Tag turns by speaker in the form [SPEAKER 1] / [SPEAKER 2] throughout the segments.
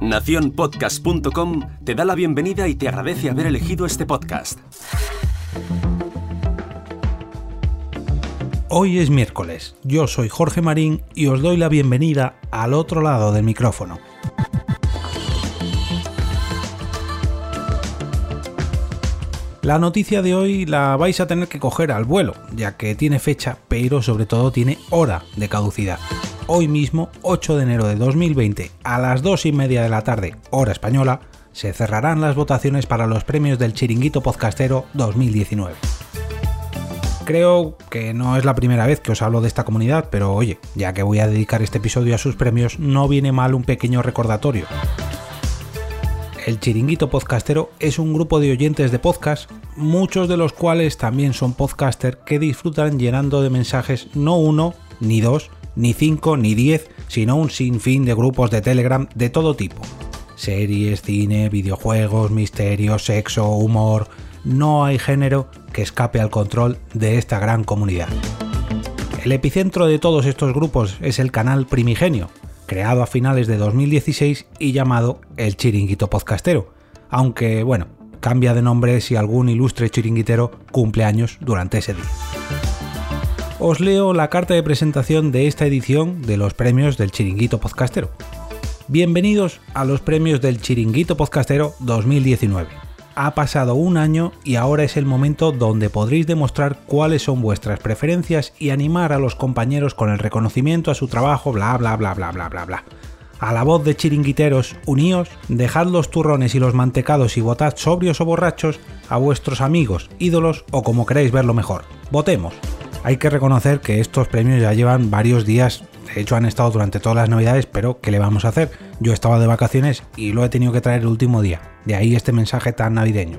[SPEAKER 1] Naciónpodcast.com te da la bienvenida y te agradece haber elegido este podcast.
[SPEAKER 2] Hoy es miércoles, yo soy Jorge Marín y os doy la bienvenida al otro lado del micrófono. La noticia de hoy la vais a tener que coger al vuelo, ya que tiene fecha, pero sobre todo tiene hora de caducidad. Hoy mismo, 8 de enero de 2020, a las 2 y media de la tarde, hora española, se cerrarán las votaciones para los premios del Chiringuito Podcastero 2019. Creo que no es la primera vez que os hablo de esta comunidad, pero oye, ya que voy a dedicar este episodio a sus premios, no viene mal un pequeño recordatorio. El Chiringuito Podcastero es un grupo de oyentes de podcast, muchos de los cuales también son podcaster que disfrutan llenando de mensajes no uno, ni dos, ni cinco, ni diez, sino un sinfín de grupos de Telegram de todo tipo. Series, cine, videojuegos, misterios, sexo, humor. No hay género que escape al control de esta gran comunidad. El epicentro de todos estos grupos es el canal Primigenio, creado a finales de 2016 y llamado El Chiringuito Podcastero, aunque bueno, cambia de nombre si algún ilustre chiringuitero cumple años durante ese día. Os leo la carta de presentación de esta edición de los premios del Chiringuito Podcastero. Bienvenidos a los premios del Chiringuito Podcastero 2019 ha pasado un año y ahora es el momento donde podréis demostrar cuáles son vuestras preferencias y animar a los compañeros con el reconocimiento a su trabajo, bla bla bla bla bla bla bla. A la voz de chiringuiteros, uníos, dejad los turrones y los mantecados y votad sobrios o borrachos a vuestros amigos, ídolos o como queráis verlo mejor. Votemos. Hay que reconocer que estos premios ya llevan varios días de hecho han estado durante todas las navidades, pero ¿qué le vamos a hacer? Yo estaba de vacaciones y lo he tenido que traer el último día. De ahí este mensaje tan navideño.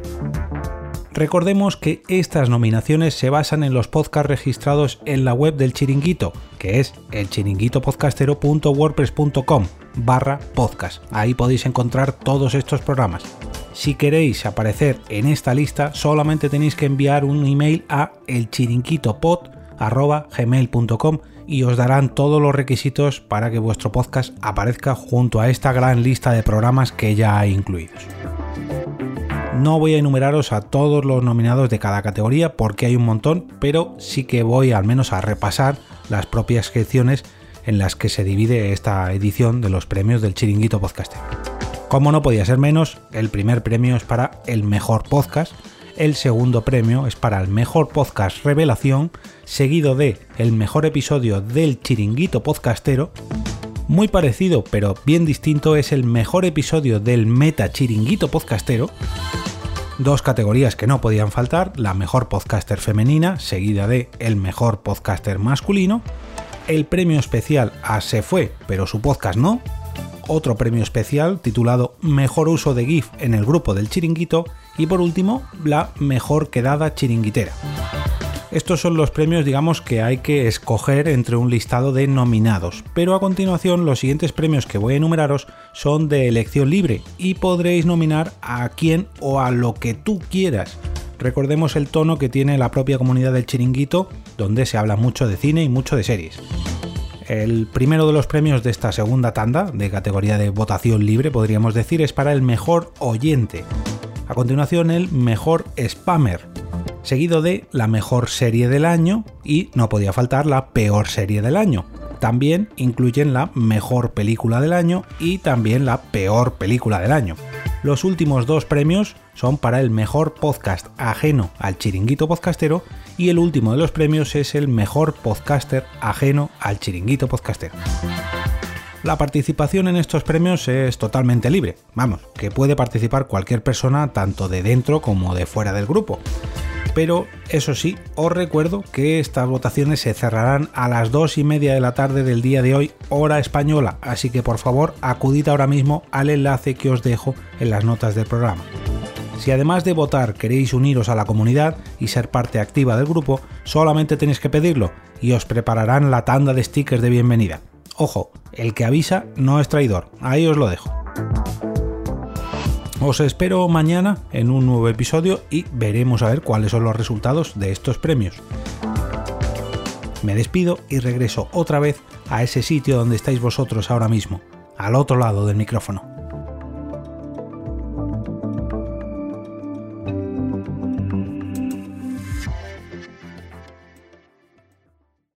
[SPEAKER 2] Recordemos que estas nominaciones se basan en los podcasts registrados en la web del chiringuito, que es el chiringuitopodcastero.wordpress.com barra podcast. Ahí podéis encontrar todos estos programas. Si queréis aparecer en esta lista, solamente tenéis que enviar un email a elchiringuitopod.gmail.com y os darán todos los requisitos para que vuestro podcast aparezca junto a esta gran lista de programas que ya hay incluidos. No voy a enumeraros a todos los nominados de cada categoría porque hay un montón, pero sí que voy al menos a repasar las propias secciones en las que se divide esta edición de los premios del Chiringuito Podcaster. Como no podía ser menos, el primer premio es para el mejor podcast, el segundo premio es para el mejor podcast revelación, seguido de el mejor episodio del chiringuito podcastero. Muy parecido pero bien distinto es el mejor episodio del meta chiringuito podcastero. Dos categorías que no podían faltar, la mejor podcaster femenina, seguida de el mejor podcaster masculino, el premio especial a Se fue, pero su podcast no, otro premio especial titulado Mejor uso de GIF en el grupo del chiringuito y por último la Mejor quedada chiringuitera. Estos son los premios, digamos, que hay que escoger entre un listado de nominados, pero a continuación los siguientes premios que voy a enumeraros son de elección libre y podréis nominar a quien o a lo que tú quieras. Recordemos el tono que tiene la propia comunidad del chiringuito, donde se habla mucho de cine y mucho de series. El primero de los premios de esta segunda tanda, de categoría de votación libre, podríamos decir, es para el mejor oyente. A continuación, el mejor spammer, seguido de la mejor serie del año y no podía faltar la peor serie del año. También incluyen la mejor película del año y también la peor película del año. Los últimos dos premios son para el mejor podcast ajeno al chiringuito podcastero y el último de los premios es el mejor podcaster ajeno al chiringuito podcastero. La participación en estos premios es totalmente libre, vamos, que puede participar cualquier persona tanto de dentro como de fuera del grupo pero eso sí, os recuerdo que estas votaciones se cerrarán a las 2 y media de la tarde del día de hoy, hora española, así que por favor acudid ahora mismo al enlace que os dejo en las notas del programa. Si además de votar queréis uniros a la comunidad y ser parte activa del grupo, solamente tenéis que pedirlo y os prepararán la tanda de stickers de bienvenida. Ojo, el que avisa no es traidor, ahí os lo dejo. Os espero mañana en un nuevo episodio y veremos a ver cuáles son los resultados de estos premios. Me despido y regreso otra vez a ese sitio donde estáis vosotros ahora mismo, al otro lado del micrófono.